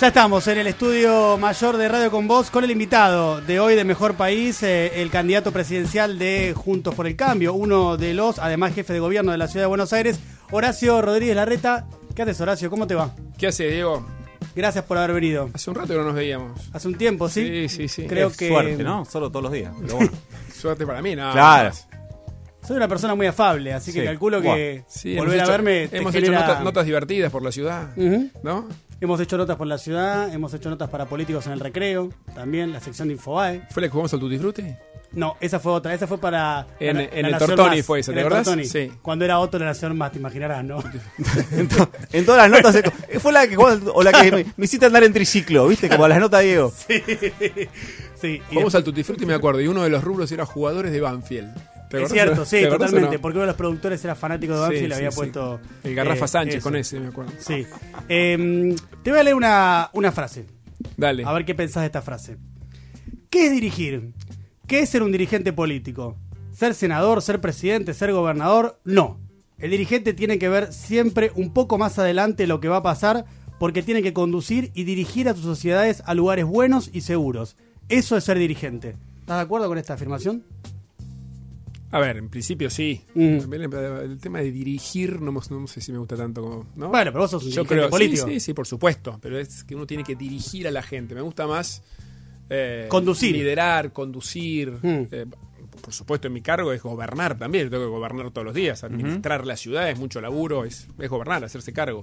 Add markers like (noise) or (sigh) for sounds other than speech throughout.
Ya estamos en el estudio mayor de Radio con Voz con el invitado de hoy de Mejor País, eh, el candidato presidencial de Juntos por el Cambio, uno de los, además, jefe de gobierno de la ciudad de Buenos Aires, Horacio Rodríguez Larreta. ¿Qué haces, Horacio? ¿Cómo te va? ¿Qué hace, Diego? Gracias por haber venido. Hace un rato que no nos veíamos. Hace un tiempo, ¿sí? Sí, sí, sí. Creo Es que Suerte, ¿no? Solo todos los días. Pero bueno. (laughs) Suerte para mí, nada Claro. más. soy una persona muy afable, así que Sí. calculo que Sí, volver a verme te Hemos genera- hecho notas, notas divertidas por la ciudad. ¿no? Hemos hecho notas por la ciudad, hemos hecho notas para políticos en el recreo, también la sección de Infobae. ¿Fue la que jugamos al Tutti Frutti? No, esa fue otra, esa fue para... En- la- en la el Tortoni Más, fue esa, en ¿te el acordás? Tortoni. Sí. Cuando era Otto la Nación Más, te imaginarás, ¿no? (laughs) en, to- en todas las notas. Fue la que, o la que me, me hiciste andar en triciclo, ¿viste? Como las notas de Diego. Sí, y Jugamos al Tutti Frutti, me acuerdo, y uno de los rubros era jugadores de Banfield. ¿Te es cierto, sí, ¿Te acordás o totalmente, no? porque uno de los productores era fanático de Banfield y Sí, le había sí, puesto... El Garrafa eh, Sánchez eso. con ese, me acuerdo. Sí. Em, te voy a leer una, una frase, Dale. a ver qué pensás de esta frase. ¿Qué es dirigir? ¿Qué es ser un dirigente político? ¿Ser senador, ser presidente, ser gobernador? No. El dirigente tiene que ver siempre un poco más adelante lo que va a pasar porque tiene que conducir y dirigir a sus sociedades a lugares buenos y seguros. Eso es ser dirigente. ¿Estás de acuerdo con esta afirmación? A ver, en principio sí. Mm. También El, el tema de dirigir no, no sé si me gusta tanto como... ¿no? Bueno, pero vos sos un Yo creo, político. Sí, sí, sí, por supuesto. Pero es que uno tiene que dirigir a la gente. Me gusta más. eh, Conducir. Liderar, conducir. Mm. eh, por supuesto, en mi cargo es gobernar también. Yo tengo que gobernar todos los días. Administrar la ciudad es mucho laburo, es, es gobernar, hacerse cargo.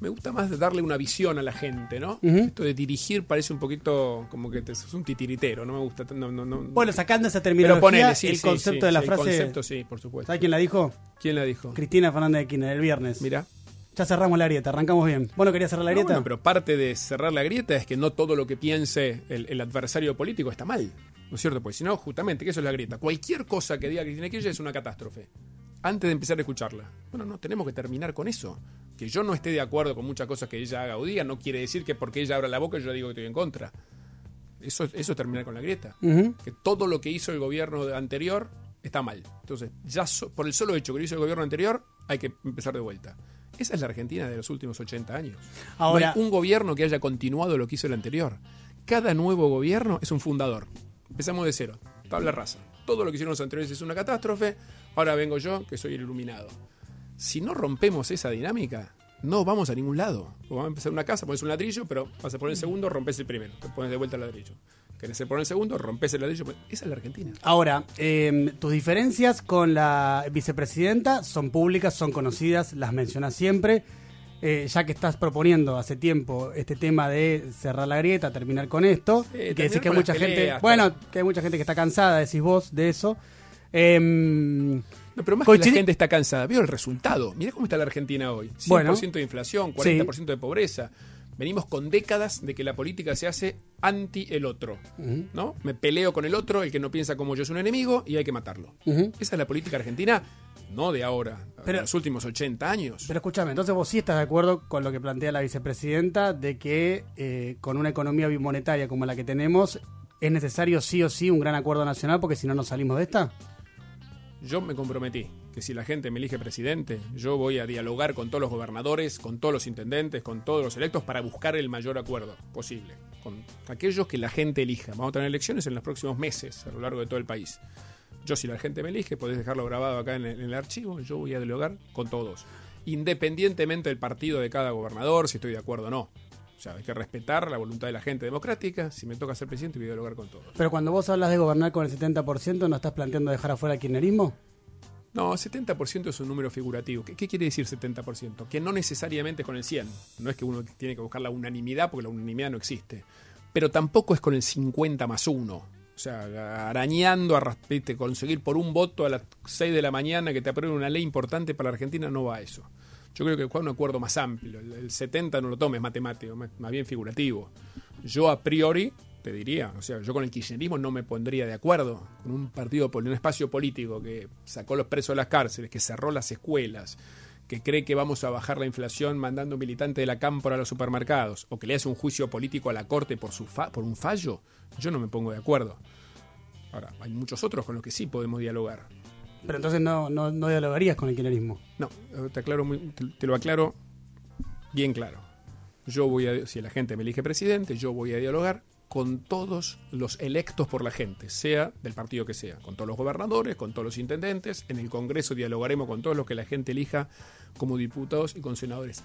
Me gusta más darle una visión a la gente, ¿no? Esto de dirigir parece un poquito como que te, sos un titiritero. No me gusta. No, no, no. Bueno, sacando esa pero terminología, ponele, sí, el sí, concepto sí, de la frase... El concepto, sí, por supuesto. ¿Sabes quién la dijo? ¿Quién la dijo? Cristina Fernández de Kirchner, el viernes. Mira. Ya cerramos la grieta, arrancamos bien. ¿Vos no querías cerrar la grieta? bueno, pero parte de cerrar la grieta es que no todo lo que piense el, el adversario político está mal. ¿No es cierto? Pues si no, justamente, que eso es la grieta. Cualquier cosa que diga Cristina Kirchner es una catástrofe. Antes de empezar a escucharla. Bueno, no, tenemos que terminar con eso. Que yo no esté de acuerdo con muchas cosas que ella haga o diga, no quiere decir que porque ella abra la boca yo digo que estoy en contra. Eso, eso es terminar con la grieta. Que todo lo que hizo el gobierno anterior está mal. Entonces, ya so- por el solo hecho que lo hizo el gobierno anterior, hay que empezar de vuelta. Esa es la Argentina de los últimos 80 años. Ahora- no hay un gobierno que haya continuado lo que hizo el anterior. Cada nuevo gobierno es un fundador. Empezamos de cero. Tabla rasa. Todo lo que hicieron los anteriores es una catástrofe. Ahora vengo yo, que soy el iluminado. Si no rompemos esa dinámica, no vamos a ningún lado. Vamos a empezar una casa, pones un ladrillo, pero vas a poner el segundo, rompes el primero. Te pones de vuelta el ladrillo. Querés poner el segundo, rompes el ladrillo. pues, Esa es la Argentina. Ahora, eh, tus diferencias con la vicepresidenta son públicas, son conocidas, las mencionas siempre. Eh, ya que estás proponiendo hace tiempo este tema de cerrar la grieta, terminar con esto, y que decís que mucha gente, peleas, bueno, que hay mucha gente que está cansada, decís vos, de eso. Em, No, pero más que la gente está cansada, veo el resultado. Mirá cómo está la Argentina hoy. 100% Bueno. de inflación, 40% de pobreza. Venimos con décadas de que la política se hace anti el otro. ¿no? Me peleo con el otro, el que no piensa como yo es un enemigo y hay que matarlo. Esa es la política argentina, no de ahora, Pero- de los últimos 80 años. Pero escúchame, entonces vos sí estás de acuerdo con lo que plantea la vicepresidenta de que eh, con una economía bimonetaria como la que tenemos es necesario sí o sí un gran acuerdo nacional porque si no nos salimos de esta. Yo me comprometí que si la gente me elige presidente, yo voy a dialogar con todos los gobernadores, con todos los intendentes, con todos los electos para buscar el mayor acuerdo posible. Con aquellos que la gente elija. Vamos a tener elecciones en los próximos meses a lo largo de todo el país. Yo, si la gente me elige, podés dejarlo grabado acá en el, en el archivo, yo voy a dialogar con todos. Independientemente del partido de cada gobernador, si estoy de acuerdo o no. O sea, hay que respetar la voluntad de la gente democrática. Si me toca ser presidente, voy a dialogar con todos. Pero cuando vos hablas de gobernar con el 70%, ¿no estás planteando dejar afuera el kirchnerismo? No, 70% es un número figurativo. ¿Qué, qué quiere decir 70%? Que no necesariamente es con el 100. No es que uno tiene que buscar la unanimidad porque la unanimidad no existe. Pero tampoco es con el 50 más 1. O sea, arañando, a, ¿viste? conseguir por un voto a las 6 de la mañana que te aprueben una ley importante para la Argentina, no va a eso. Yo creo que fue un acuerdo más amplio. El, el 70 no lo tomes matemático, más, bien figurativo. Yo a priori te diría, o sea, yo con el kirchnerismo no me pondría de acuerdo con un partido, un espacio político que sacó los presos de las cárceles, que cerró las escuelas, que cree que vamos a bajar la inflación mandando militantes de la cámpora a los supermercados, o que le hace un juicio político a la corte por, su fa- por un fallo, yo no me pongo de acuerdo. Ahora, hay muchos otros con los que sí podemos dialogar. Pero entonces no, no, dialogarías con el kirchnerismo. No, te, aclaro muy- te, te lo aclaro bien claro. Yo voy a, si la gente me elige presidente, yo voy a dialogar con todos los electos por la gente, sea del partido que sea, con todos los gobernadores, con todos los intendentes. En el Congreso dialogaremos con todos los que la gente elija como diputados y con senadores.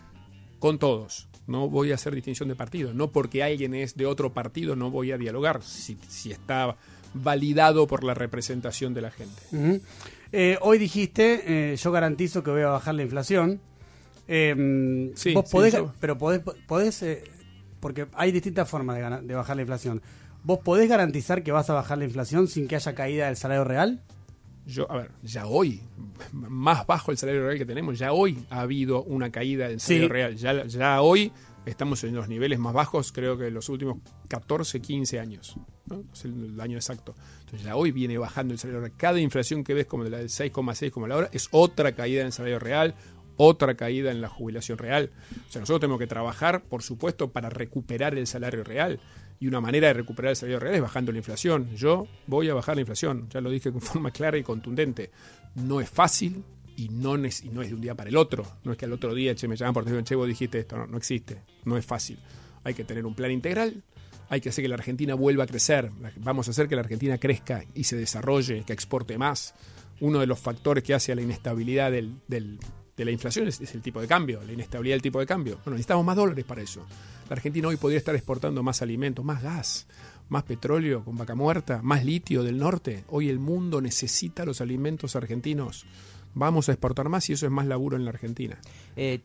Con todos. No voy a hacer distinción de partido. No porque alguien es de otro partido no voy a dialogar si, si está validado por la representación de la gente. Eh, hoy dijiste, eh, yo garantizo que voy a bajar la inflación. Eh, Sí, vos sí, yo- pero podés, podés eh, porque hay distintas formas de, bajar la inflación. ¿Vos podés garantizar que vas a bajar la inflación sin que haya caída del salario real? Yo, a ver, ya hoy, más bajo el salario real que tenemos, ya hoy ha habido una caída del salario Sí. real. Ya, ya hoy estamos en los niveles más bajos, creo que en los últimos 14, 15 años. ¿no? Es el, año exacto. Entonces ya hoy viene bajando el salario real. Cada inflación que ves como la del 6,6 como la hora es otra caída en el salario real, otra caída en la jubilación real. O sea, nosotros tenemos que trabajar, por supuesto, para recuperar el salario real. Y una manera de recuperar el salario real es bajando la inflación. Yo voy a bajar la inflación, ya lo dije con (laughs) forma clara y contundente. No es fácil y no, es, de un día para el otro. No es que al otro día che, me llaman por teléfono, che, vos dijiste esto. No, no existe. No es fácil. Hay que tener un plan integral. Hay que hacer que la Argentina vuelva a crecer. Vamos a hacer que la Argentina crezca y se desarrolle, que exporte más. Uno de los factores que hace a la inestabilidad del, de la inflación es el tipo de cambio, la inestabilidad del tipo de cambio. Bueno, necesitamos más dólares para eso. La Argentina hoy podría estar exportando más alimentos, más gas, más petróleo con vaca muerta, más litio del norte. Hoy el mundo necesita los alimentos argentinos. Vamos a exportar más y eso es más laburo en la Argentina. Eh,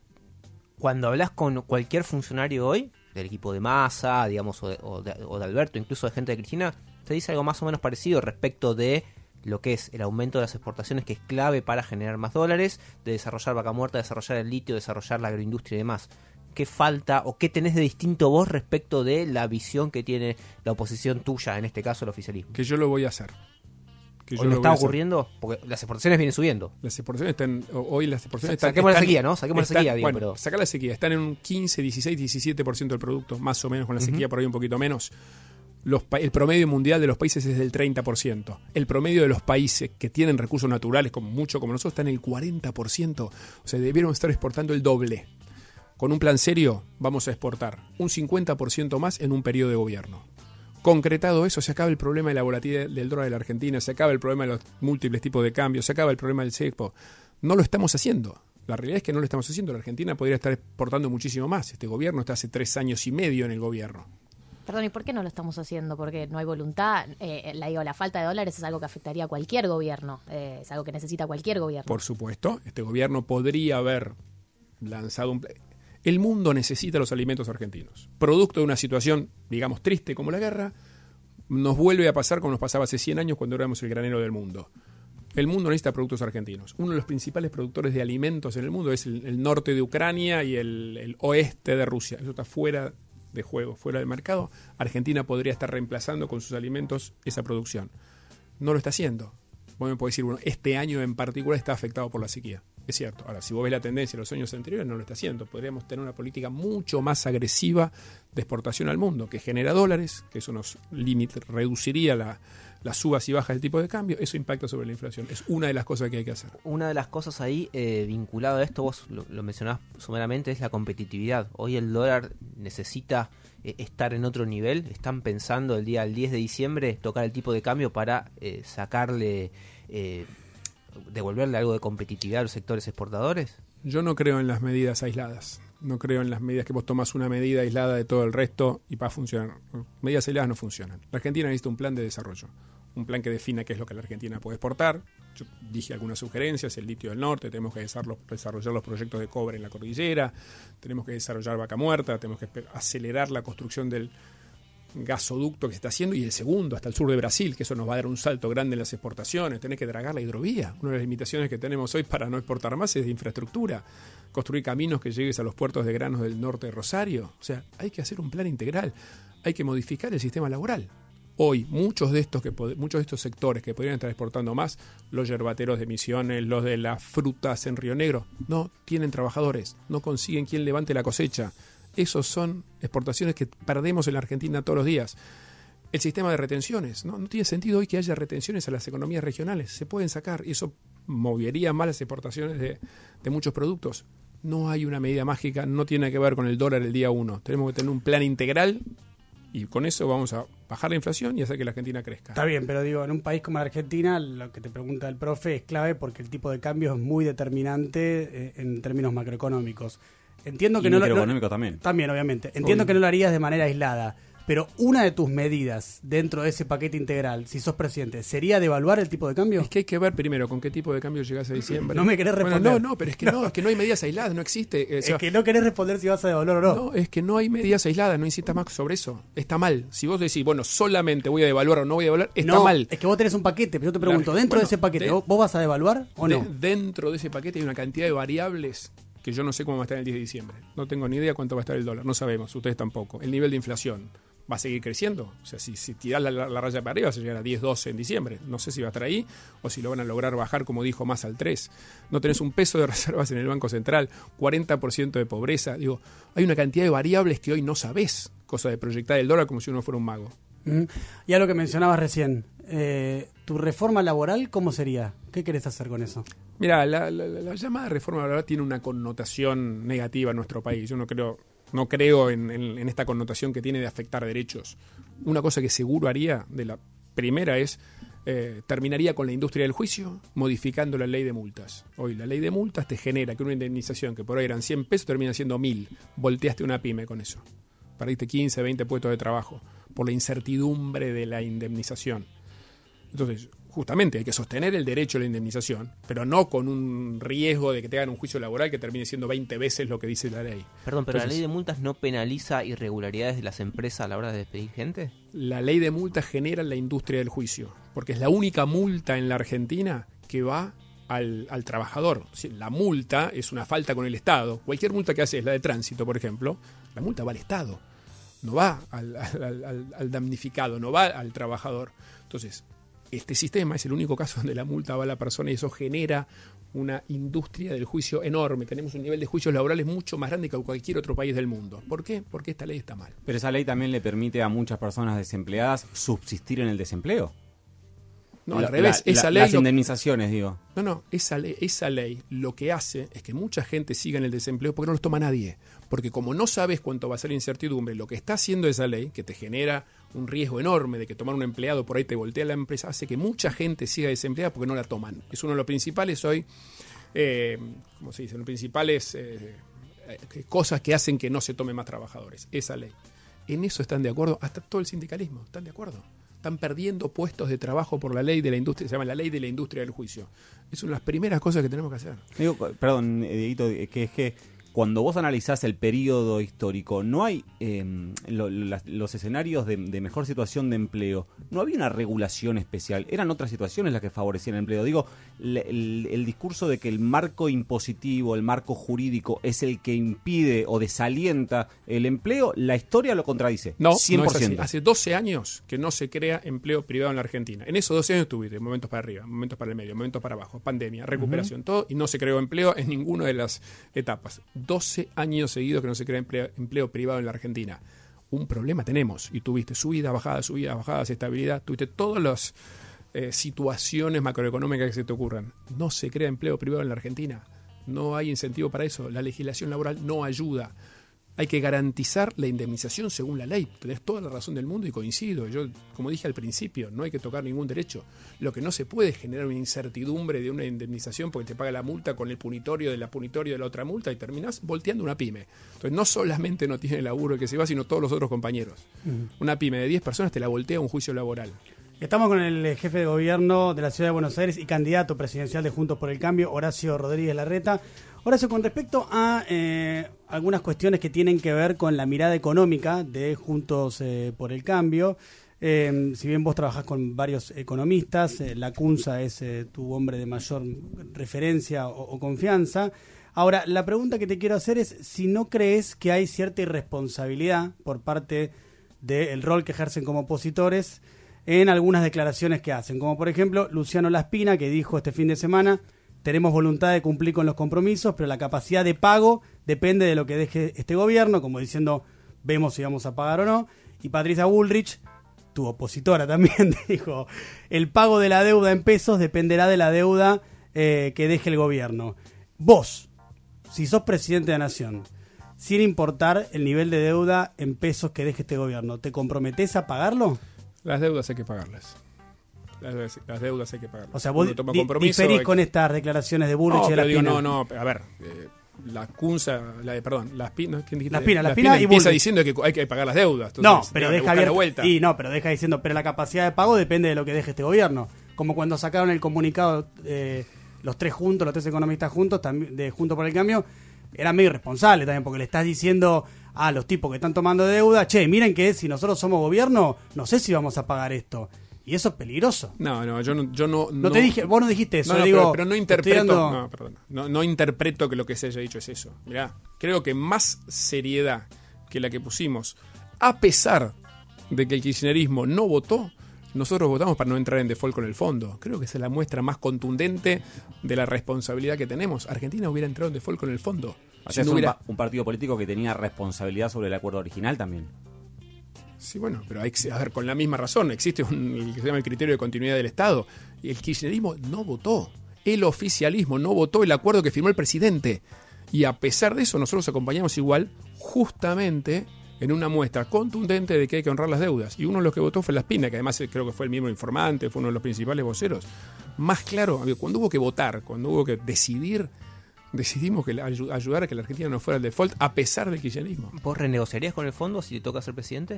cuando hablas con cualquier funcionario hoy, del equipo de Massa, digamos, o de, o de- o de Alberto, incluso de gente de Cristina, te dice algo más o menos parecido respecto de lo que es el aumento de las exportaciones, que es clave para generar más dólares, de desarrollar vaca muerta, desarrollar el litio, desarrollar la agroindustria y demás. ¿Qué falta o qué tenés de distinto vos respecto de la visión que tiene la oposición tuya, en este caso el oficialismo? Que yo lo voy a hacer. Que yo ¿Hoy no está ocurriendo? Porque las exportaciones vienen subiendo. Las exportaciones están, hoy las exportaciones Sa- están... saquemos la sequía, ¿no? Saquemos la sequía, digo, bueno, pero- saca la sequía. Están en un 15, 16, 17% del producto, más o menos con la sequía, por ahí un poquito menos. Los el promedio mundial de los países es del 30%. El promedio de los países que tienen recursos naturales, como mucho como nosotros, está en el 40%. O sea, debieron estar exportando el doble. Con un plan serio, vamos a exportar un 50% más en un periodo de gobierno. Concretado eso, se acaba el problema de la volatilidad del dólar de la Argentina, se acaba el problema de los múltiples tipos de cambios, se acaba el problema del CEPO. No lo estamos haciendo. La realidad es que no lo estamos haciendo. La Argentina podría estar exportando muchísimo más. Este gobierno está hace tres años y medio en el gobierno. Perdón, ¿y por qué no lo estamos haciendo? Porque no hay voluntad. Eh, la, digo, la falta de dólares es algo que afectaría a cualquier gobierno. Eh, es algo que necesita cualquier gobierno. Por supuesto, este gobierno podría haber lanzado un... El mundo necesita los alimentos argentinos. Producto de una situación, digamos, triste como la guerra, nos vuelve a pasar como nos pasaba hace 100 años cuando éramos el granero del mundo. El mundo necesita productos argentinos. Uno de los principales productores de alimentos en el mundo es el, norte de Ucrania y el, oeste de Rusia. Eso está fuera de juego, fuera del mercado. Argentina podría estar reemplazando con sus alimentos esa producción. No lo está haciendo. Vos me decir, bueno, este año en particular está afectado por la sequía. Cierto. Ahora, si vos ves la tendencia de los años anteriores, no lo está haciendo. Podríamos tener una política mucho más agresiva de exportación al mundo, que genera dólares, que eso nos limit, reduciría la- las subas y bajas del tipo de cambio. Eso impacta sobre la inflación. Es una de las cosas que hay que hacer. Una de las cosas ahí eh, vinculado a esto, vos lo, lo sumeramente, es la competitividad. Hoy el dólar necesita eh, estar en otro nivel. Están pensando el día el 10 de diciembre tocar el tipo de cambio para eh, sacarle, eh, devolverle algo de competitividad a los sectores exportadores. Yo no creo en las medidas aisladas. No creo en las medidas que vos tomás una medida aislada de todo el resto y va a funcionar. Medidas aisladas no funcionan. La Argentina necesita un plan de desarrollo. Un plan que defina qué es lo que la Argentina puede exportar. Yo dije algunas sugerencias, el litio del norte, tenemos que desarrollar, los proyectos de cobre en la cordillera, tenemos que desarrollar vaca muerta, tenemos que acelerar la construcción del gasoducto que se está haciendo y el segundo hasta el sur de Brasil, que eso nos va a dar un salto grande en las exportaciones, tenés que dragar la hidrovía. Una de las limitaciones que tenemos hoy para no exportar más es de infraestructura, construir caminos que llegues a los puertos de granos del norte de Rosario. O sea, hay que hacer un plan integral, hay que modificar el sistema laboral. Hoy, muchos de estos que muchos de estos sectores que podrían estar exportando más, los yerbateros de Misiones, los de las frutas en Río Negro, no tienen trabajadores, no consiguen quien levante la cosecha. Esos son exportaciones que perdemos en la Argentina todos los días. El sistema de retenciones, ¿no? Tiene sentido hoy que haya retenciones a las economías regionales. Se pueden sacar y eso movería más las exportaciones de, de muchos productos. No hay una medida mágica, no tiene que ver con el dólar el día uno. Tenemos que tener un plan integral y con eso vamos a bajar la inflación y hacer que la Argentina crezca. Está bien, pero digo, en un país como la Argentina, lo que te pregunta el profe es clave porque el tipo de cambio es muy determinante eh, en términos macroeconómicos. Entiendo que Y no lo- también. También, obviamente. Entiendo Obvio. que no lo harías de manera aislada. Pero una de tus medidas dentro de ese paquete integral, si sos presidente, ¿sería devaluar el tipo de cambio? Es que hay que ver primero con qué tipo de cambio llegas a diciembre. No me querés Bueno, responder. no, no, pero es que no, es que no hay medidas aisladas, no existe. eh, es que no querés responder si vas a devaluar o no. No, es que no hay medidas aisladas, no insistas más sobre eso. Está mal. Si vos decís, bueno, solamente voy a devaluar o no voy a devaluar, está No, mal. Es que vos tenés un paquete, pero yo te pregunto, dentro de ese paquete, de- ¿vos, vos vas a devaluar o De- no? dentro de ese paquete hay una cantidad de variables que yo no sé cómo va a estar el 10 de diciembre. No tengo ni idea cuánto va a estar el dólar, no sabemos, ustedes tampoco. El nivel de inflación va a seguir creciendo. O sea, si, si tirás la, raya para arriba, vas a llegar a 10, 12 en diciembre. No sé si va a estar ahí o si lo van a lograr bajar, como dijo, más al 3. No tenés un peso de (laughs) reservas en el Banco Central, 40% de pobreza. Digo, hay una cantidad de variables que hoy no sabés, cosa de proyectar el dólar como si uno fuera un mago. Mm. Y a lo que mencionabas recién, eh, ¿tu reforma laboral cómo sería? ¿Qué querés hacer con eso? Mira, la, la- la- la llamada reforma laboral tiene una connotación negativa en nuestro país. Yo no creo, no creo en, esta connotación que tiene de afectar derechos. Una cosa que seguro haría, de la primera es, eh, terminaría con la industria del juicio modificando la ley de multas. Hoy la ley de multas te genera que una indemnización que por ahí eran 100 pesos termina siendo 1000. Volteaste una pyme con eso. Perdiste 15, 20 puestos de trabajo por la incertidumbre de la indemnización. Entonces, justamente hay que sostener el derecho a la indemnización, pero no con un riesgo de que te hagan un juicio laboral que termine siendo 20 veces lo que dice la ley. Perdón, pero la ley de multas no penaliza irregularidades de las empresas a la hora de despedir gente. La ley de multas genera la industria del juicio, porque es la única multa en la Argentina que va al, al trabajador. La multa es una falta con el Estado. Cualquier multa que haces, la de tránsito, por ejemplo, la multa va al Estado, no va al, al- al- al damnificado, no va al trabajador. Entonces, este sistema es el único caso donde la multa va a la persona y eso genera una industria del juicio enorme. Tenemos un nivel de juicios laborales mucho más grande que cualquier otro país del mundo. ¿Por qué? Porque esta ley está mal. Pero esa ley también le permite a muchas personas desempleadas subsistir en el desempleo. No, La- al revés, la- esa la- ley Las lo- indemnizaciones, digo. No, no, esa ley, esa ley lo que hace es que mucha gente siga en el desempleo porque no los toma nadie. Porque como no sabes cuánto va a ser la incertidumbre, lo que está haciendo esa ley, que te genera un riesgo enorme de que tomar un empleado por ahí te voltea la empresa, hace que mucha gente siga desempleada porque no la toman. Es uno de los principales hoy, eh, ¿cómo se dice? Los principales eh, eh, cosas que hacen que no se tomen más trabajadores. Esa ley. En eso están de acuerdo, hasta todo el sindicalismo, están de acuerdo. Están perdiendo puestos de trabajo por la ley de la industria, se llama la ley de la industria del juicio. Es una de las primeras cosas que tenemos que hacer. Perdón, eh, que es que cuando vos analizás el periodo histórico, no hay eh, lo- las- los escenarios de, de mejor situación de empleo, no había una regulación especial, eran otras situaciones las que favorecían el empleo. Digo, el discurso de que el marco impositivo, el marco jurídico es el que impide o desalienta el empleo, la historia lo contradice. No, 100%. no es así. Hace 12 años que no se crea empleo privado en la Argentina. En esos 12 años tuviste momentos para arriba, momentos para el medio, momentos para abajo, pandemia, recuperación, todo, y no se creó empleo en ninguna de las etapas. 12 años seguidos que no se crea empleo, privado en la Argentina. Un problema tenemos. Y tuviste subida, bajada, subida, bajadas, estabilidad, tuviste todas las eh, situaciones macroeconómicas que se te ocurran. No se crea empleo privado en la Argentina. No hay incentivo para eso. La legislación laboral no ayuda. Hay que garantizar la indemnización según la ley. Tenés toda la razón del mundo y coincido. Yo, como dije al principio, no hay que tocar ningún derecho. Lo que no se puede es generar una incertidumbre de una indemnización porque te paga la multa con el punitorio de la punitorio de la otra multa y terminás volteando una pyme. Entonces, no solamente no tiene laburo el que se va, sino todos los otros compañeros. Una pyme de 10 personas te la voltea un juicio laboral. Estamos con el jefe de gobierno de la ciudad de Buenos Aires y candidato presidencial de Juntos por el Cambio, Horacio Rodríguez Larreta. Horacio, con respecto a eh, algunas cuestiones que tienen que ver con la mirada económica de Juntos eh, por el Cambio, eh, si bien vos trabajás con varios economistas, la CUNSA es tu hombre de mayor referencia o confianza. Ahora, la pregunta que te quiero hacer es si no crees que hay cierta irresponsabilidad por parte del rol que ejercen como opositores en algunas declaraciones que hacen, como por ejemplo Luciano Laspina, que dijo este fin de semana, tenemos voluntad de cumplir con los compromisos, pero la capacidad de pago depende de lo que deje este gobierno, como diciendo, vemos si vamos a pagar o no. Y Patricia Bullrich, tu opositora también, (laughs) dijo, el pago de la deuda en pesos dependerá de la deuda eh, que deje el gobierno. Vos, si sos presidente de la nación, sin importar el nivel de deuda en pesos que deje este gobierno, ¿te comprometés a pagarlo? Las deudas hay que pagarlas. Las, deudas- las deudas hay que pagarlas. O sea, vos toma diferís con estas declaraciones de Bullrich No, y de digo, Pina. no, no, a ver, eh, la CUNSA, la de, perdón, las pinas, ¿quién dijiste? Las Pina, las Pina y empieza Bullrich. diciendo que hay que pagar las deudas. No, pero deja abierto. vuelta. Y no, pero deja diciendo, pero la capacidad de pago depende de lo que deje este gobierno. Como cuando sacaron el comunicado eh, los tres juntos, los tres economistas juntos, también de Juntos por el Cambio, era medio irresponsable también, porque le estás diciendo a los tipos que están tomando deuda, che, miren que si nosotros somos gobierno, no sé si vamos a pagar esto. Y eso es peligroso. No, no, yo no, yo no, No, te dije, vos no dijiste eso, No, no, digo, pero, pero no interpreto, dando- no, perdón, no, no interpreto que lo que se haya dicho es eso. Mirá, creo que más seriedad que la que pusimos, a pesar de que el kirchnerismo no votó, nosotros votamos para no entrar en default con el fondo. Creo que esa es la muestra más contundente de la responsabilidad que tenemos. Argentina hubiera entrado en default con el fondo. O Si sea, es no un, hubiera- pa- un partido político que tenía responsabilidad sobre el acuerdo original también. Sí, bueno, pero hay que, a ver, con la misma razón, existe un, el que se llama el criterio de continuidad del Estado. Y el kirchnerismo no votó. El oficialismo no votó el acuerdo que firmó el presidente. Y a pesar de eso, nosotros acompañamos igual, justamente en una muestra contundente de que hay que honrar las deudas. Y uno de los que votó fue Las Pinas, que además eh, creo que fue el mismo informante, fue uno de los principales voceros. Más claro, cuando hubo que votar, cuando hubo que decidir, decidimos que ayudar a que la Argentina no fuera al default, a pesar del kirchnerismo. ¿Vos renegociarías con el fondo si te toca ser presidente?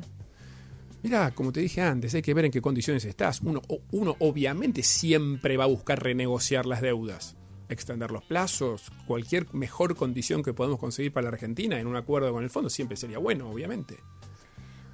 Mira, como te dije antes, hay que ver en qué condiciones estás. Uno, uno obviamente siempre va a buscar renegociar las deudas, extender los plazos, cualquier mejor condición que podamos conseguir para la Argentina en un acuerdo con el fondo siempre sería bueno, obviamente.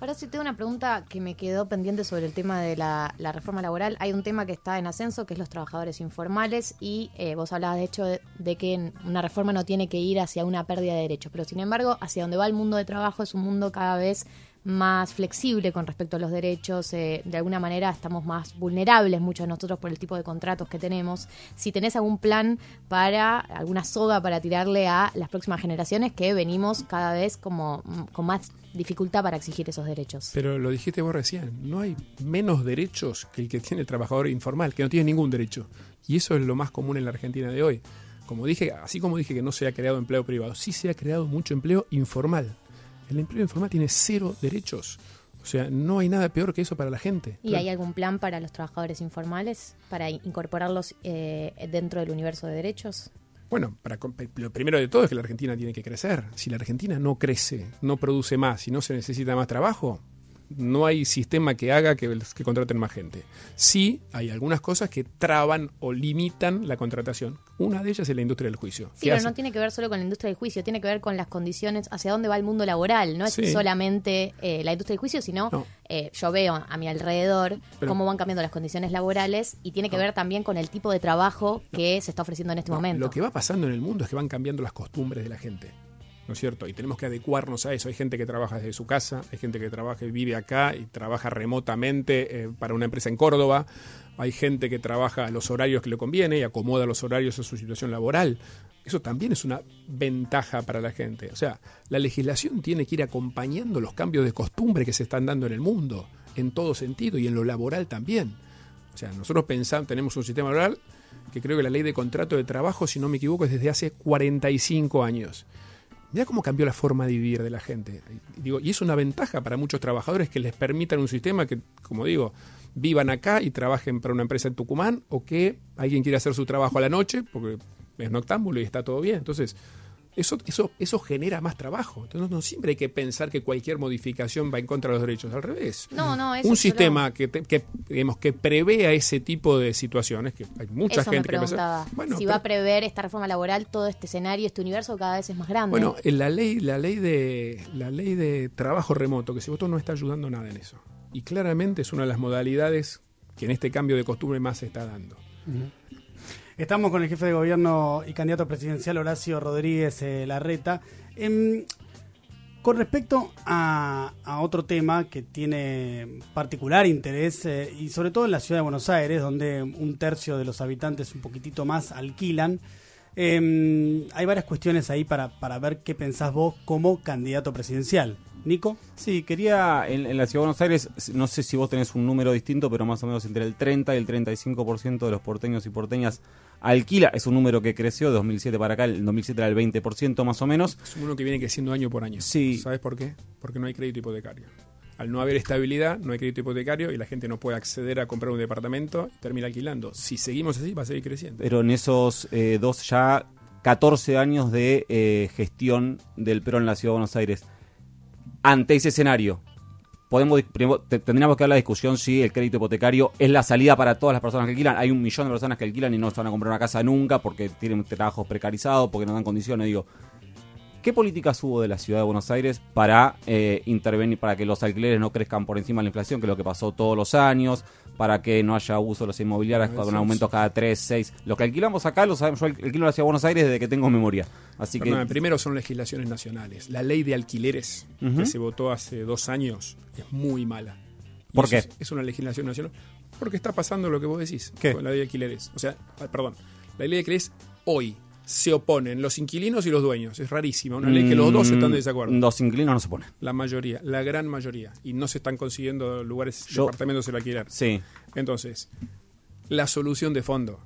Ahora sí tengo una pregunta que me quedó pendiente sobre el tema de la, reforma laboral. Hay un tema que está en ascenso, que es los trabajadores informales, y eh, vos hablabas de hecho de, de que una reforma no tiene que ir hacia una pérdida de derechos, pero sin embargo, hacia donde va el mundo de trabajo es un mundo cada vez más flexible con respecto a los derechos. eh, de alguna manera estamos más vulnerables muchos de nosotros por el tipo de contratos que tenemos. Si tenés algún plan para, alguna soga para tirarle a las próximas generaciones que venimos cada vez como mm, con más dificultad para exigir esos derechos. Pero lo dijiste vos recién, no hay menos derechos que el que tiene el trabajador informal, que no tiene ningún derecho. Y eso es lo más común en la Argentina de hoy. Como dije, así como dije que no se ha creado empleo privado, sí se ha creado mucho empleo informal. El empleo informal tiene cero derechos. O sea, no hay nada peor que eso para la gente. ¿Y hay algún plan para los trabajadores informales para in- incorporarlos eh, dentro del universo de derechos? Bueno, para, lo primero de todo es que la Argentina tiene que crecer. Si la Argentina no crece, no produce más y no se necesita más trabajo, no hay sistema que haga que, que contraten más gente. Sí, hay algunas cosas que traban o limitan la contratación. Una de ellas es la industria del juicio. Sí, pero hace- no tiene que ver solo con la industria del juicio, tiene que ver con las condiciones, hacia dónde va el mundo laboral. No es Sí. solamente eh, la industria del juicio, sino No. eh, yo veo a mi alrededor Pero- cómo van cambiando las condiciones laborales y tiene que ver también con el tipo de trabajo que se está ofreciendo en este momento. Lo que va pasando en el mundo es que van cambiando las costumbres de la gente. ¿No es cierto? Y tenemos que adecuarnos a eso. Hay gente que trabaja desde su casa, hay gente que trabaja y vive acá y trabaja remotamente eh, para una empresa en Córdoba. Hay gente que trabaja a los horarios que le conviene y acomoda los horarios a su situación laboral. Eso también es una ventaja para la gente. O sea, la legislación tiene que ir acompañando los cambios de costumbre que se están dando en el mundo, en todo sentido, y en lo laboral también. O sea, nosotros pensamos, tenemos un sistema laboral que creo que la ley de contrato de trabajo, si no me equivoco, es desde hace 45 años. Mira cómo cambió la forma de vivir de la gente. Y, digo, y es una ventaja para muchos trabajadores que les permitan un sistema que, como digo, vivan acá y trabajen para una empresa en Tucumán o que alguien quiera hacer su trabajo a la noche porque es noctámbulo y está todo bien. Entonces, eso, eso, eso genera más trabajo. Entonces, no siempre hay que pensar que cualquier modificación va en contra de los derechos. Al revés. No, no, eso un solo- sistema que, te- que, digamos, que prevea ese tipo de situaciones, que hay mucha Eso me gente que piensa- preguntaba. Bueno, si pero- va a prever esta reforma laboral todo este escenario, este universo cada vez es más grande. Bueno, en la ley, la ley de la ley de trabajo remoto que se votó no está ayudando nada en eso. Y claramente es una de las modalidades que en este cambio de costumbre más se está dando. Estamos con el jefe de gobierno y candidato presidencial Horacio Rodríguez eh, Larreta. Em, con respecto a, otro tema que tiene particular interés, eh, y sobre todo en la ciudad de Buenos Aires, donde un tercio de los habitantes un poquitito más alquilan, em, hay varias cuestiones ahí para, para ver qué pensás vos como candidato presidencial. Nico. Sí, quería en, en la ciudad de Buenos Aires, no sé si vos tenés un número distinto, pero más o menos entre el 30 y el 35% de los porteños y porteñas alquila. Es un número que creció de 2007 para acá, el 2007 era el 20% más o menos. Es uno que viene creciendo año por año. Sí. ¿Sabes por qué? Porque no hay crédito hipotecario. Al no haber estabilidad, no hay crédito hipotecario y la gente no puede acceder a comprar un departamento y termina alquilando. Si seguimos así, va a seguir creciendo. Pero en esos eh, dos ya 14 años de eh, gestión del PRO en la ciudad de Buenos Aires, ante ese escenario, podemos tendríamos que dar la discusión si el crédito hipotecario es la salida para todas las personas que alquilan. Hay un millón de personas que alquilan y no van a comprar una casa nunca porque tienen trabajos precarizados, porque no dan condiciones. Digo, ¿qué políticas hubo de la ciudad de Buenos Aires para eh, intervenir, para que los alquileres no crezcan por encima de la inflación, que es lo que pasó todos los años, para que no haya abuso de los inmobiliarios con aumentos cada 3, 6? Lo que alquilamos acá lo sabemos, yo alquilo de Buenos Aires desde que tengo memoria. Así que primero son legislaciones nacionales. La ley de alquileres que se votó hace dos años es muy mala. ¿Por qué? Es, es una legislación nacional. Porque está pasando lo que vos decís ¿Qué? con la ley de alquileres. O sea, perdón, la ley de alquileres hoy se oponen los inquilinos y los dueños. Es rarísima. Una ley que los dos están de desacuerdo. Mm, Los inquilinos no se ponen. La mayoría, la gran mayoría. Y no se están consiguiendo lugares, Yo- departamentos en alquiler. Sí. Entonces, la solución de fondo,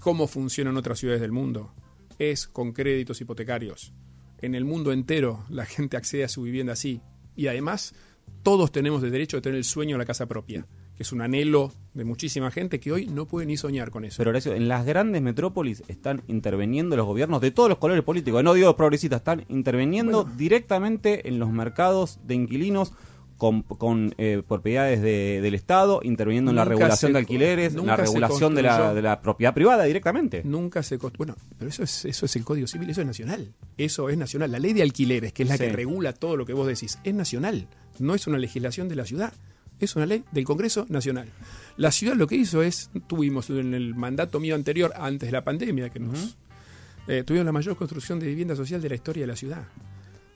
cómo funciona en otras ciudades del mundo, es con créditos hipotecarios. En el mundo entero la gente accede a su vivienda así. Y además, todos tenemos el derecho de tener el sueño de la casa propia, que es un anhelo de muchísima gente que hoy no puede ni soñar con eso. Pero Horacio, en las grandes metrópolis están interviniendo los gobiernos de todos los colores políticos. No digo progresistas, están interviniendo Bueno. directamente en los mercados de inquilinos con, con, eh, propiedades de- del Estado, interviniendo en la regulación se de alquileres, en la regulación de la, de la propiedad privada directamente. Nunca se. Bueno, pero eso es, eso es el Código Civil, eso es nacional. Eso es nacional. La ley de alquileres, que es la Sí. que regula todo lo que vos decís, es nacional. No es una legislación de la ciudad. Es una ley del Congreso Nacional. La ciudad lo que hizo es, tuvimos en el mandato mío anterior, antes de la pandemia, que nos. eh, tuvimos la mayor construcción de vivienda social de la historia de la ciudad.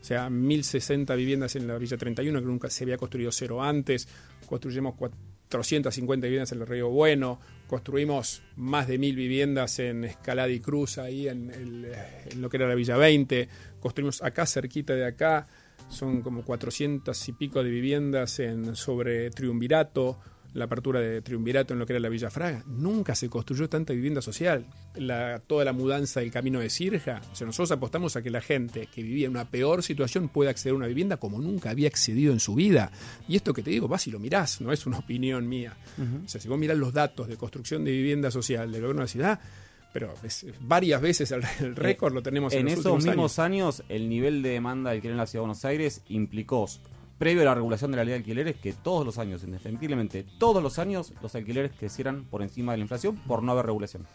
O sea, 1060 viviendas en la Villa 31, que nunca se había construido cero antes. Construimos 450 viviendas en el Río Bueno. Construimos más de 1000 viviendas en Escalada y Cruz, ahí en, el- en lo que era la Villa 20. Construimos acá, cerquita de acá, son como 400 y pico de viviendas en, sobre Triunvirato, la apertura de Triunvirato en lo que era la Villa Fraga. Nunca se construyó tanta vivienda social. La, toda la mudanza del camino de Sirja. O sea, nosotros apostamos a que la gente que vivía en una peor situación pueda acceder a una vivienda como nunca había accedido en su vida. Y esto que te digo, vas y lo mirás, no es una opinión mía. O sea, si vos mirás los datos de construcción de vivienda social del gobierno de la ciudad, pero es- varias veces el, el récord lo tenemos en, en los esos mismos años. años. el nivel de demanda de alquiler en la ciudad de Buenos Aires implicó, previo a la regulación de la ley de alquileres, que todos los años, indefectiblemente, todos los años, los alquileres crecieran por encima de la inflación por no haber regulación.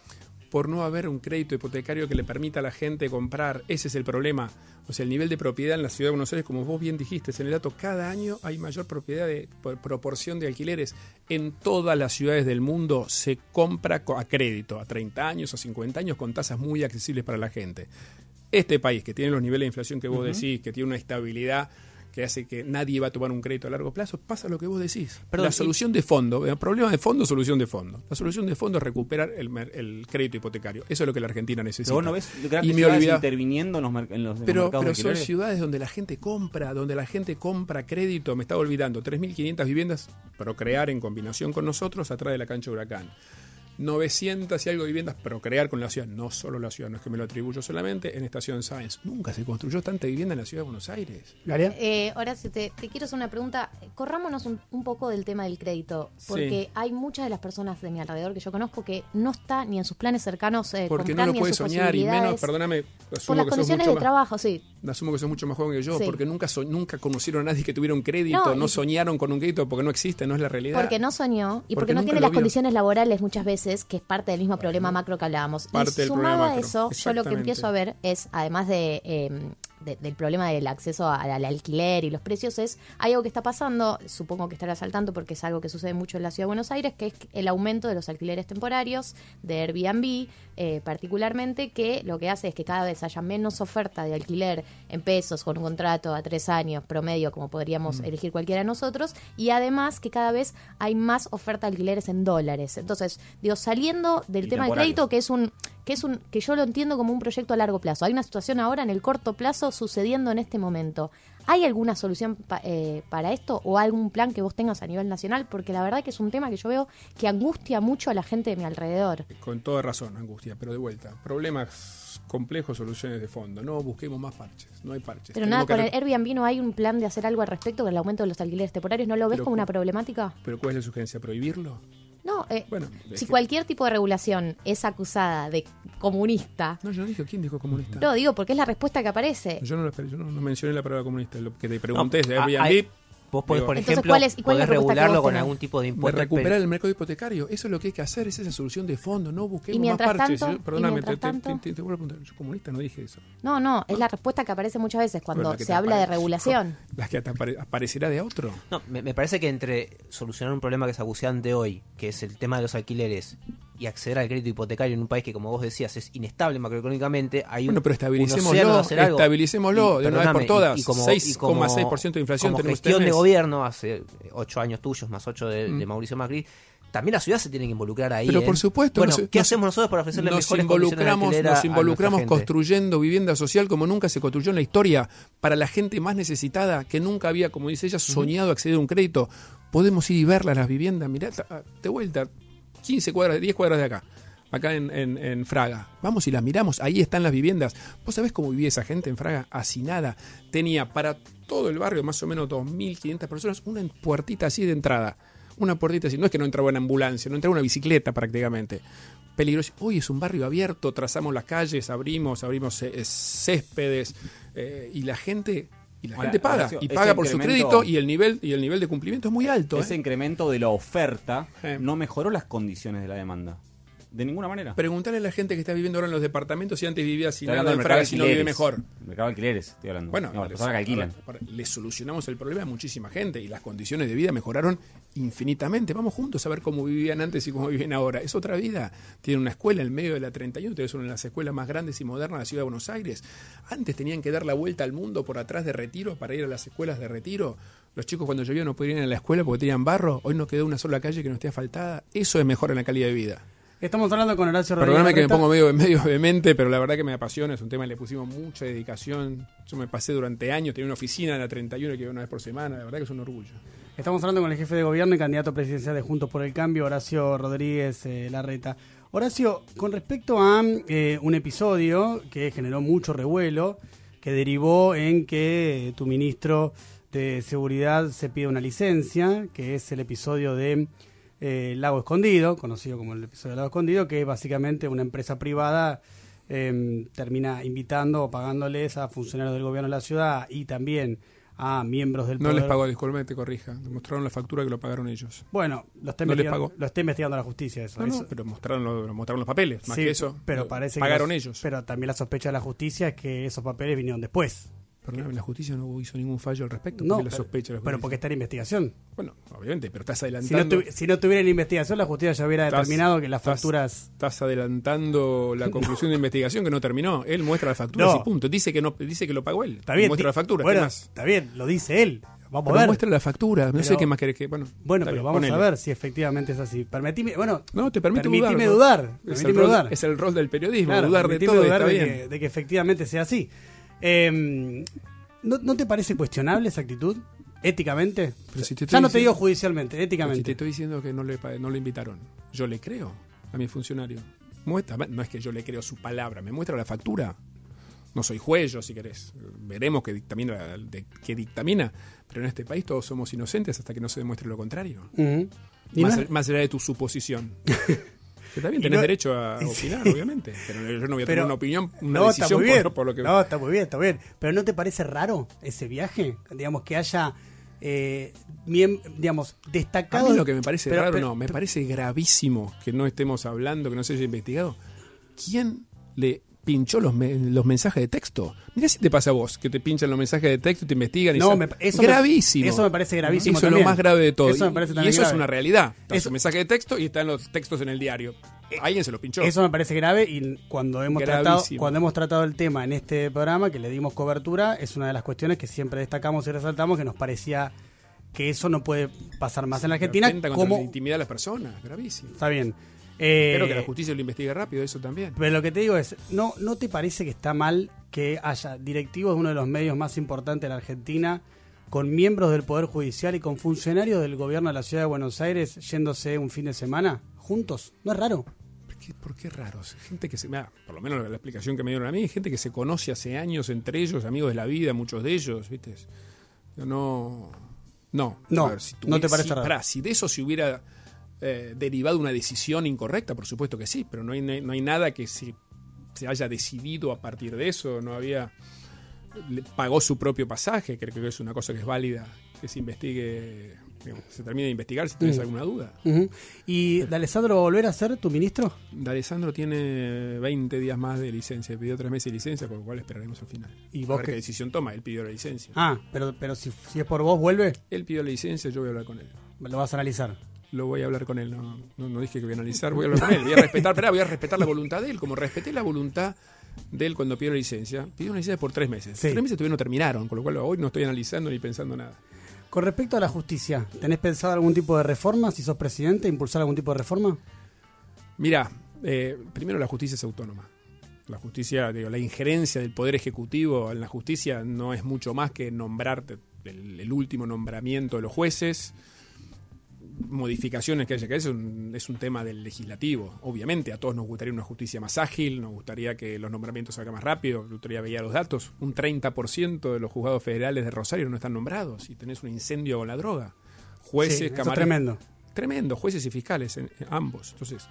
Por no haber un crédito hipotecario que le permita a la gente comprar. Ese es el problema. O sea, el nivel de propiedad en la ciudad de Buenos Aires, como vos bien dijiste en el dato, cada año hay mayor propiedad de por proporción de alquileres. En todas las ciudades del mundo se compra co- a crédito, a 30 años, a 50 años, con tasas muy accesibles para la gente. Este país, que tiene los niveles de inflación que vos decís, que tiene una estabilidad que hace que nadie va a tomar un crédito a largo plazo, pasa lo que vos decís. Perdón, la y- solución de fondo, el problema de fondo, solución de fondo. La solución de fondo es recuperar el, crédito hipotecario. Eso es lo que la Argentina necesita. Pero vos no ves grandes y me olvidaba- interviniendo en los, en los, en los pero, mercados pero de son ciudades donde la gente compra, donde la gente compra crédito. Me estaba olvidando, 3.500 viviendas procrear en combinación con nosotros atrás de la cancha Huracán. 900 y algo viviendas procrear con la ciudad, no solo la ciudad, no es que me lo atribuyo solamente, en Estación Sáenz. Nunca se construyó tanta vivienda en la ciudad de Buenos Aires. Galia. Eh, ahora, si te, te quiero hacer una pregunta, corrámonos un, un poco del tema del crédito, porque Sí. hay muchas de las personas de mi alrededor que yo conozco que no está ni en sus planes cercanos eh, Porque comprar no lo puede soñar y menos, perdóname, por asumo las que sos condiciones mucho de más- trabajo, sí. Asumo que sos mucho más joven que yo, Sí. porque nunca so- nunca conocieron a nadie que tuviera un crédito, No, no, y- soñaron con un crédito porque no existe, no es la realidad. Porque no soñó y porque, Porque no tiene las vio. condiciones laborales muchas veces, que es parte del mismo problema macro que hablábamos. Parte y sumado a eso, yo lo que empiezo a ver es, además de, eh, de- del problema del acceso a- al alquiler y los precios, es hay algo que está pasando, supongo que estarás al tanto porque es algo que sucede mucho en la ciudad de Buenos Aires, que es el aumento de los alquileres temporarios, de Airbnb, eh, particularmente, que lo que hace es que cada vez haya menos oferta de alquiler en pesos con un contrato a tres años promedio, como Mm. podríamos elegir cualquiera de nosotros, y además que cada vez hay más oferta de alquileres en dólares. Entonces, digo, saliendo del Y tema del crédito, que es un que es un que yo lo entiendo como un proyecto a largo plazo. Hay una situación ahora en el corto plazo sucediendo en este momento. ¿Hay alguna solución pa- eh, para esto o algún plan que vos tengas a nivel nacional? Porque la verdad que es un tema que yo veo que angustia mucho a la gente de mi alrededor. Con toda razón, Angustia, pero de vuelta. Problemas complejos, soluciones de fondo. No busquemos más parches. No hay parches. Pero Tenemos nada, con el Airbnb no hay un plan de hacer algo al respecto con el aumento de los alquileres temporarios. ¿No lo ves Pero como una problemática? ¿Pero cuál es la sugerencia? ¿Prohibirlo? No, eh, Bueno, si que- cualquier tipo de regulación es acusada de comunista, No, yo no dije. ¿Quién dijo comunista? no digo porque es la respuesta que aparece. Yo, no, yo no, no mencioné la palabra comunista. Lo que te pregunté es de No, Vos podés, por Entonces, ejemplo, ¿cuál es- cuál la podés regularlo con tenés? algún tipo de de impuesto. recuperar pero- el mercado hipotecario. Eso es lo que hay que hacer, esa es la solución de fondo. No busquemos Y mientras más parches. tanto- Yo- y perdóname, te, te- tanto- te- te vuelvo a preguntar. Yo comunista no dije eso. No, no, es la respuesta que aparece muchas veces cuando la se te habla de regulación. (laughs) Las que te apare- aparecerá de otro. No, me, me parece que entre solucionar un problema que es acuciante hoy, que es el tema de los alquileres, y acceder al crédito hipotecario en un país que, como vos decías, es inestable macroeconómicamente, hay un, Bueno, pero de estabilicémoslo, estabilicémoslo de una vez por todas. y como- 6,6% de inflación como tenemos gestión de gobierno, hace ocho años tuyos, más ocho de, Mm. de Mauricio Macri, también la ciudad se tiene que involucrar ahí. Pero en- por supuesto, Bueno, nos- ¿qué nos- hacemos nosotros para ofrecerle nos mejores de involucramos, a- nos involucramos construyendo vivienda social como nunca se construyó en la historia para la gente más necesitada que nunca había, como dice ella, soñado acceder a un crédito. Podemos ir y verlas las viviendas. Mirá, de vuelta, 15 cuadras, 10 cuadras de acá. Acá en, en- en Fraga. Vamos y las miramos, ahí están las viviendas. ¿Vos sabés cómo vivía esa gente en Fraga? Hacinada. Tenía para todo el barrio, más o menos 2.500 personas, una puertita así de entrada. Una puertita así. No es que no entraba una ambulancia, no entraba una bicicleta prácticamente. Peligroso. Hoy es un barrio abierto, trazamos las calles, abrimos, abrimos eh, céspedes eh, y la gente y la Ahora, gente paga y paga por su crédito y el nivel y el nivel de cumplimiento es muy alto. Ese ¿eh? incremento de la oferta no mejoró las condiciones de la demanda. De ninguna manera. Preguntarle a la gente que está viviendo ahora en los departamentos si antes vivía sin nada en Fraga si no vive mejor. Mercado de alquileres, estoy hablando. Bueno, no, les- que alquilan. le solucionamos el problema a muchísima gente y las condiciones de vida mejoraron infinitamente. Vamos juntos a ver cómo vivían antes y cómo viven ahora. Es otra vida. Tienen una escuela en medio de la 31, ustedes son una de las escuelas más grandes y modernas de la ciudad de Buenos Aires. Antes tenían que dar la vuelta al mundo por atrás de retiro para ir a las escuelas de retiro. Los chicos cuando llovía no podían ir a la escuela porque tenían barro. Hoy no quedó una sola calle que no esté asfaltada. Eso es mejor en la calidad de vida. Estamos hablando con Horacio Rodríguez. Perdóname que me pongo medio, (laughs) medio vehemente, pero la verdad que me apasiona. Es un tema que le pusimos mucha dedicación. Yo me pasé durante años, tenía una oficina en la 31 que iba una vez por semana. La verdad que es un orgullo. Estamos hablando con el jefe de gobierno y candidato presidencial de Juntos por el Cambio, Horacio Rodríguez eh, Larreta. Horacio, con respecto a eh, un episodio que generó mucho revuelo, que derivó en que eh, tu ministro de Seguridad se pide una licencia, que es el episodio de eh, Lago Escondido, conocido como el episodio de Lago Escondido, que es básicamente una empresa privada eh, termina invitando o pagándoles a funcionarios del gobierno de la ciudad y también a miembros del No poder les pagó, disculpe, te corrija. Mostraron la factura que lo pagaron ellos. bueno, lo está, No les investigando, lo está investigando la justicia eso. No, no, eso- pero mostraron, lo- mostraron los papeles. Más sí, que eso, pero parece que pagaron los- ellos. Pero también la sospecha de la justicia es que esos papeles vinieron después. Perdóname, la justicia no hizo ningún fallo al respecto. No, porque la sospecha la pero porque está en investigación. Bueno, obviamente, pero estás Si no, adelantando. si no tuviera en investigación, la justicia ya hubiera Estás- determinado que las estás- facturas... Estás adelantando la conclusión de investigación que no terminó. Él muestra las facturas No. y punto. Dice que no, dice que lo pagó él. Está bien. Muestra di- la factura. Bueno, ¿qué más? está bien, lo dice él. Vamos Pero a ver. muestra la factura. No sé qué más querés que. Bueno, Bueno, pero bien, vamos a ver si efectivamente es así. Permitime, bueno, No, te permite permitime dudar. dudar. ¿no? Es, permitime el rol, dudar. es el rol del periodismo, Claro, dudar de todo dudar está de bien. que, de que efectivamente sea así. Eh, ¿no, ¿No te parece cuestionable esa actitud? Éticamente. Pero si te ya no te digo judicialmente, Pero Si éticamente. te estoy diciendo que no le, no le invitaron, yo le creo a mi funcionario. Muestra, no es que yo le creo su palabra, me muestra la factura. No soy juez, yo si querés. Veremos que dictamina, de, que dictamina. Pero en este país todos somos inocentes hasta que no se demuestre lo contrario. Más, no más allá de tu suposición. (laughs) que también tenés no- derecho a (laughs) opinar, obviamente. Pero yo no voy a Pero- tomar una opinión, una no, decisión bien. por, por lo que. No, está muy bien, está bien. Pero ¿no te parece raro ese viaje? Digamos, que haya, eh, digamos, A destacado... mí lo que me parece Pero- raro, pero- no, me parece gravísimo que no estemos hablando, que no se haya investigado. ¿Quién le pinchó los, me- los mensajes de texto? Mirá si te pasa a vos, que te pinchan los mensajes de texto y te investigan. Y No, me- eso me- gravísimo. eso me parece gravísimo Eso es lo más grave de todo. Eso me Y- parece y, también eso es una realidad. Eso- su mensaje de texto y están los textos en el diario. Alguien se los pinchó. Eso me parece grave y cuando hemos tratado cuando hemos tratado el tema en este programa que le dimos cobertura es una de las cuestiones que siempre destacamos y resaltamos que nos parecía que eso no puede pasar más en la Argentina como la intimidad de las personas. Gravísimo. está bien Eh, Espero que la justicia lo investigue rápido, eso también. Pero lo que te digo es, ¿no, ¿no te parece que está mal que haya directivos de uno de los medios más importantes de la Argentina, con miembros del Poder Judicial y con funcionarios del gobierno de la Ciudad de Buenos Aires yéndose un fin de semana juntos? ¿No es raro? ¿Por qué, por qué raros? Gente que se. mira, por lo menos la explicación que me dieron a mí, gente que se conoce hace años entre ellos, amigos de la vida, muchos de ellos, ¿viste? Yo no. No, No, ver, si no te parece si- raro. pará, si de eso se hubiera eh, derivado una decisión incorrecta, por supuesto que sí, pero no hay, no hay nada que se, se haya decidido a partir de eso, no había. le pagó su propio pasaje, creo que es una cosa que es válida, que se investigue, digamos, se termine de investigar si tienes alguna duda. Ujú. ¿Y de Alessandro va a volver a ser tu ministro? D'Alessandro tiene 20 días más de licencia, pidió tres meses de licencia, con lo cual esperaremos al final. ¿Y a vos ver qué- qué decisión toma, él pidió la licencia. Ah, pero, pero si, si es por vos, vuelve, Él pidió la licencia, yo voy a hablar con él. lo vas a analizar. Lo voy a hablar con él, no, no, no dije que voy a analizar, voy a hablar con él, voy a respetar, esperá, voy a respetar la voluntad de él, como respeté la voluntad de él cuando pidió la licencia. Pidió una licencia por tres meses. Sí. Tres meses todavía no terminaron, con lo cual hoy no estoy analizando ni pensando nada. Con respecto a la justicia, ¿tenés pensado algún tipo de reforma? Si sos presidente, impulsar algún tipo de reforma? Mira, eh, primero la justicia es autónoma. La justicia, digo, la injerencia del Poder Ejecutivo en la justicia no es mucho más que nombrarte el, el último nombramiento de los jueces, modificaciones que haya que hacer, es un, es un tema del legislativo. Obviamente, a todos nos gustaría una justicia más ágil, nos gustaría que los nombramientos salgan más rápido. Otro día veía los datos: un 30% de los juzgados federales de Rosario no están nombrados y tenés un incendio con la droga. Jueces, Sí, camarones- tremendo. tremendo, jueces y fiscales, en- en ambos. Entonces,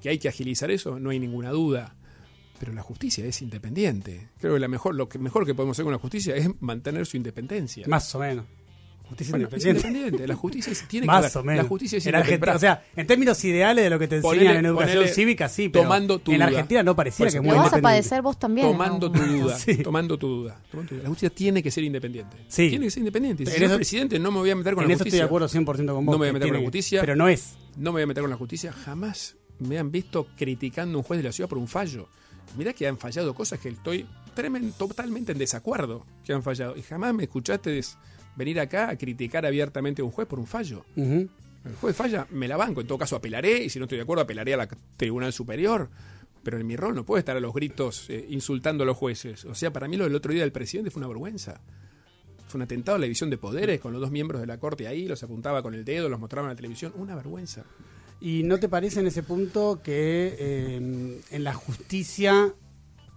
que hay que agilizar eso, no hay ninguna duda. Pero la justicia es independiente. Creo que la mejor, lo que mejor que podemos hacer con la justicia es mantener su independencia. Más o menos. Justicia Bueno, es independiente. independiente. La justicia es- tiene Más que o menos. La justicia es en Argentina, o sea, en términos ideales de lo que te enseñan Ponele- en educación ponele- cívica, sí, pero tomando tu en duda. Argentina no pareciera que muy Lo vas a padecer vos también. tomando ¿no? tu duda, (laughs) Sí. tomando tu duda, tomando tu duda. La justicia tiene que ser independiente. Sí. Tiene que ser independiente. Si En soy presidente no me voy a meter con En la eso estoy justicia. de acuerdo 100% con vos. No me voy a meter con la justicia. Pero no es. No me voy a meter con la justicia. Jamás me han visto criticando a un juez de la ciudad por un fallo. Mirá que han fallado cosas que estoy tremen- totalmente en desacuerdo que han fallado. Y jamás me escuchaste des- venir acá a criticar abiertamente a un juez por un fallo. El juez falla, me la banco. En todo caso apelaré y si no estoy de acuerdo apelaré a la Tribunal Superior. Pero en mi rol no puedo estar a los gritos eh, insultando a los jueces. O sea, para mí lo del otro día del presidente fue una vergüenza. Fue un atentado a la división de poderes con los dos miembros de la corte ahí, los apuntaba con el dedo, los mostraba en la televisión. Una vergüenza. ¿Y no te parece en ese punto que eh, en la justicia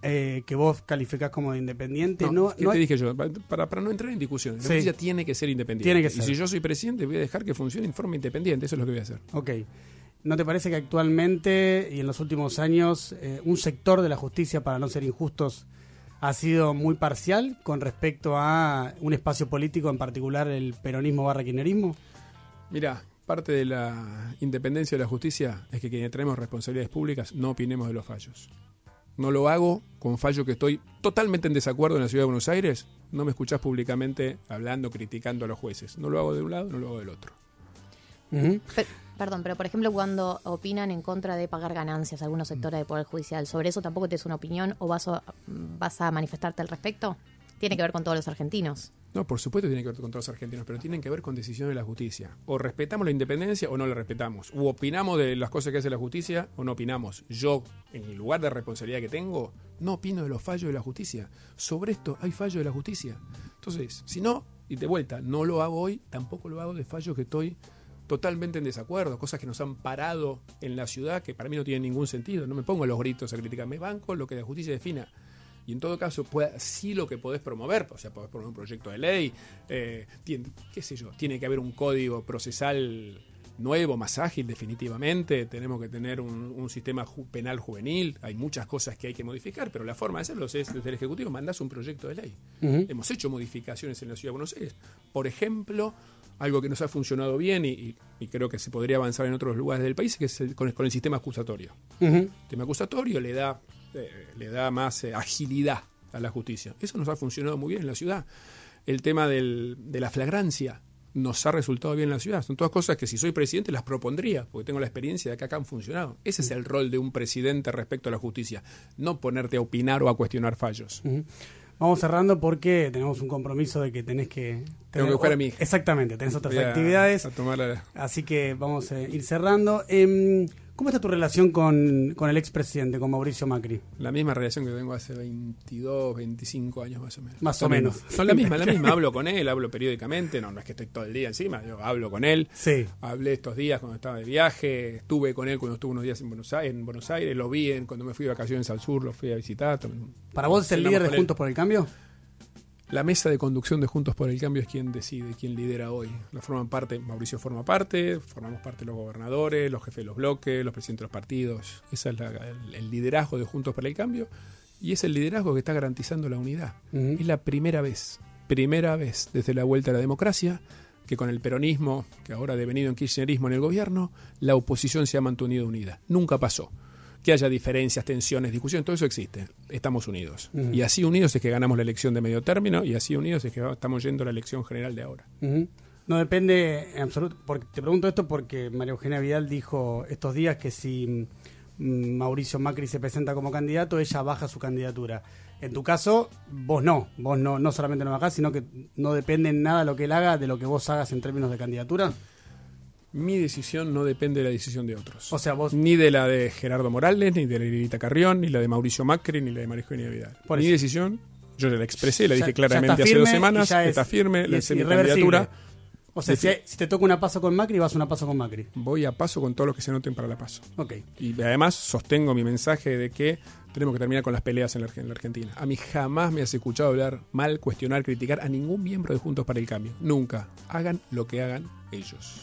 eh, que vos calificás como de independiente, No, no, ¿qué no te hay- dije yo? Para, para no entrar en discusión. La Sí. justicia tiene que ser independiente. Tiene que Y ser. si yo soy presidente, voy a dejar que funcione en forma independiente. Eso es lo que voy a hacer. Ok. ¿No te parece que actualmente y en los últimos años eh, un sector de la justicia, para no ser injustos, ha sido muy parcial con respecto a un espacio político, en particular el peronismo barra kirchnerismo? Mira, parte de la independencia de la justicia es que quienes tenemos responsabilidades públicas no opinemos de los fallos. No lo hago con fallo que estoy totalmente en desacuerdo en la ciudad de Buenos Aires. No me escuchás públicamente hablando, criticando a los jueces. No lo hago de un lado, no lo hago del otro. Perdón, pero por ejemplo, cuando opinan en contra de pagar ganancias algunos sectores del Poder Judicial, ¿sobre eso tampoco tienes una opinión o vas a, vas a manifestarte al respecto? Tiene que ver con todos los argentinos. No, por supuesto tiene que ver con todos los argentinos, pero tienen que ver con decisiones de la justicia. O respetamos la independencia o no la respetamos. O opinamos de las cosas que hace la justicia o no opinamos. Yo, en el lugar de responsabilidad que tengo, no opino de los fallos de la justicia. Sobre esto hay fallos de la justicia. Entonces, si no, y de vuelta, no lo hago hoy, tampoco lo hago de fallos que estoy totalmente en desacuerdo, cosas que nos han parado en la ciudad que para mí no tienen ningún sentido. No me pongo los gritos a criticar, me banco lo que la justicia defina. Y en todo caso, pueda- sí lo que podés promover, o sea, podés promover un proyecto de ley, eh, tiene, qué sé yo, tiene que haber un código procesal nuevo, más ágil definitivamente, tenemos que tener un, un sistema ju- penal juvenil, hay muchas cosas que hay que modificar, pero la forma de hacerlo es desde el Ejecutivo, mandás un proyecto de ley. Hemos hecho modificaciones en la Ciudad de Buenos Aires. Por ejemplo, algo que nos ha funcionado bien y, y- y creo que se podría avanzar en otros lugares del país, que es el- con, el- con el sistema acusatorio. El tema acusatorio le da, eh, le da más eh, agilidad a la justicia. Eso nos ha funcionado muy bien en la ciudad. El tema de la flagrancia nos ha resultado bien en la ciudad. Son todas cosas que si soy presidente las propondría, porque tengo la experiencia de que acá han funcionado. Ese es el rol de un presidente respecto a la justicia, no ponerte a opinar o a cuestionar fallos. Vamos cerrando porque tenemos un compromiso de que tenés que Tengo que buscar a mi hija. Exactamente, tenés otras Voy a- actividades. a Así que vamos a ir cerrando. Em, ¿Cómo está tu relación con, con el expresidente, con Mauricio Macri? La misma relación que tengo hace 22, 25 años más o menos. Más o La menos. misma. Son la misma, la misma. (laughs) Hablo con él, hablo periódicamente. No, no es que estoy todo el día encima, yo hablo con él. Sí. Hablé estos días cuando estaba de viaje, estuve con él cuando estuve unos días en Buenos Aires, en Buenos Aires lo vi en- cuando me fui de vacaciones al sur, lo fui a visitar. ¿Para vos es el cenamos líder de con él. Juntos por el Cambio? La mesa de conducción de Juntos por el Cambio es quien decide, quien lidera hoy. La forman parte, Mauricio forma parte, formamos parte los gobernadores, los jefes de los bloques, los presidentes de los partidos. Ese es la- el, el liderazgo de Juntos por el Cambio y es el liderazgo que está garantizando la unidad. Es la primera vez, primera vez desde la vuelta a la democracia que con el peronismo, que ahora ha devenido en kirchnerismo en el gobierno, la oposición se ha mantenido unida. Nunca pasó. Que haya diferencias, tensiones, discusiones, todo eso existe. Estamos unidos. Y así unidos es que ganamos la elección de medio término y así unidos es que estamos yendo a la elección general de ahora. No depende en absoluto. Porque, te pregunto esto porque María Eugenia Vidal dijo estos días que si mm, Mauricio Macri se presenta como candidato, ella baja su candidatura. En tu caso, vos no. Vos no, no solamente no bajás, sino que no depende en nada lo que él haga de lo que vos hagas en términos de candidatura. Mi decisión no depende de la decisión de otros. O sea, vos. Ni de la de Gerardo Morales, ni de la de Lilita Carrión, ni la de Mauricio Macri, ni la de María Eugenia Vidal. Por Mi eso. decisión, yo ya la expresé, la Ya- dije claramente hace dos semanas, es- está firme, y es candidatura. O sea, si, si te toca una paso con Macri, vas una paso con Macri. Voy a paso con todos los que se anoten para la paso. Ok. Y además sostengo mi mensaje de que tenemos que terminar con las peleas en la, en la Argentina. A mí jamás me has escuchado hablar mal, cuestionar, criticar a ningún miembro de Juntos para el Cambio. Nunca. Hagan lo que hagan ellos.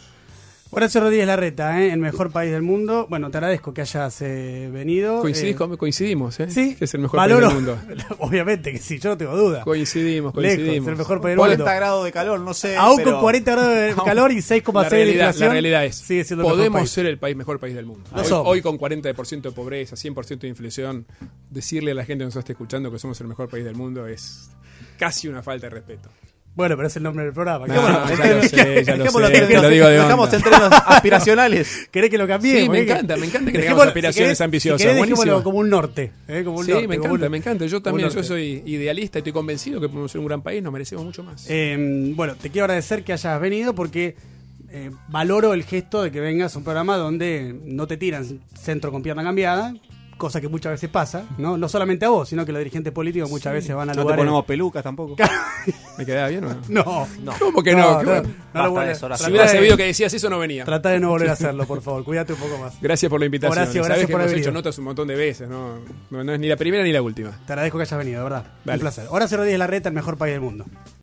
Horacio Rodríguez Larreta, ¿eh? el mejor país del mundo. Bueno, te agradezco que hayas eh, venido. Coincidís Eh, coincidimos, ¿eh? Sí, Que es el mejor valoro- país del mundo. (laughs) Obviamente que sí, yo no tengo duda. Coincidimos, Lejos, coincidimos. el mejor país del 40 mundo. grados de calor, no sé. Aún pero- con 40 grados de (laughs) calor y 6,6 La de inflación. la realidad es, sigue siendo el mejor podemos país. ser el país mejor país del mundo. Hoy, hoy con 40% de pobreza, 100% de inflación, decirle a la gente que nos está escuchando que somos el mejor país del mundo es casi una falta de respeto. Bueno, pero es el nombre del programa. Dejamos onda. en términos (laughs) aspiracionales. ¿Querés que lo cambiemos? Sí, me ¿Eh? Encanta, me encanta que tengamos aspiraciones si ambiciosas, Si querés, como un norte. ¿eh? Como un Sí, norte, me encanta, un- me encanta. Yo también, yo soy idealista y estoy convencido que podemos ser un gran país, nos merecemos mucho más. Eh, bueno, te quiero agradecer que hayas venido porque eh, valoro el gesto de que vengas a un programa donde no te tiran centro con pierna cambiada, cosa que muchas veces pasa, ¿no? No solamente a vos, sino que los dirigentes políticos muchas veces van a No te lugares... ponemos pelucas tampoco. ¿Me quedaba bien o no? No, No. ¿Cómo que no? ¿Qué no, bueno. no lo eso, Si hubiera sabido que decías eso, no venía. Trata de no (laughs) volver a hacerlo, por favor. Cuídate un poco más. Gracias por la invitación. Horacio, Sabes gracias que por haber hecho notas un montón de veces, ¿no? No, no es ni la primera ni la última. Te agradezco que hayas venido, de verdad. Vale. Un placer. Horacio Rodríguez Larreta, el mejor país del mundo.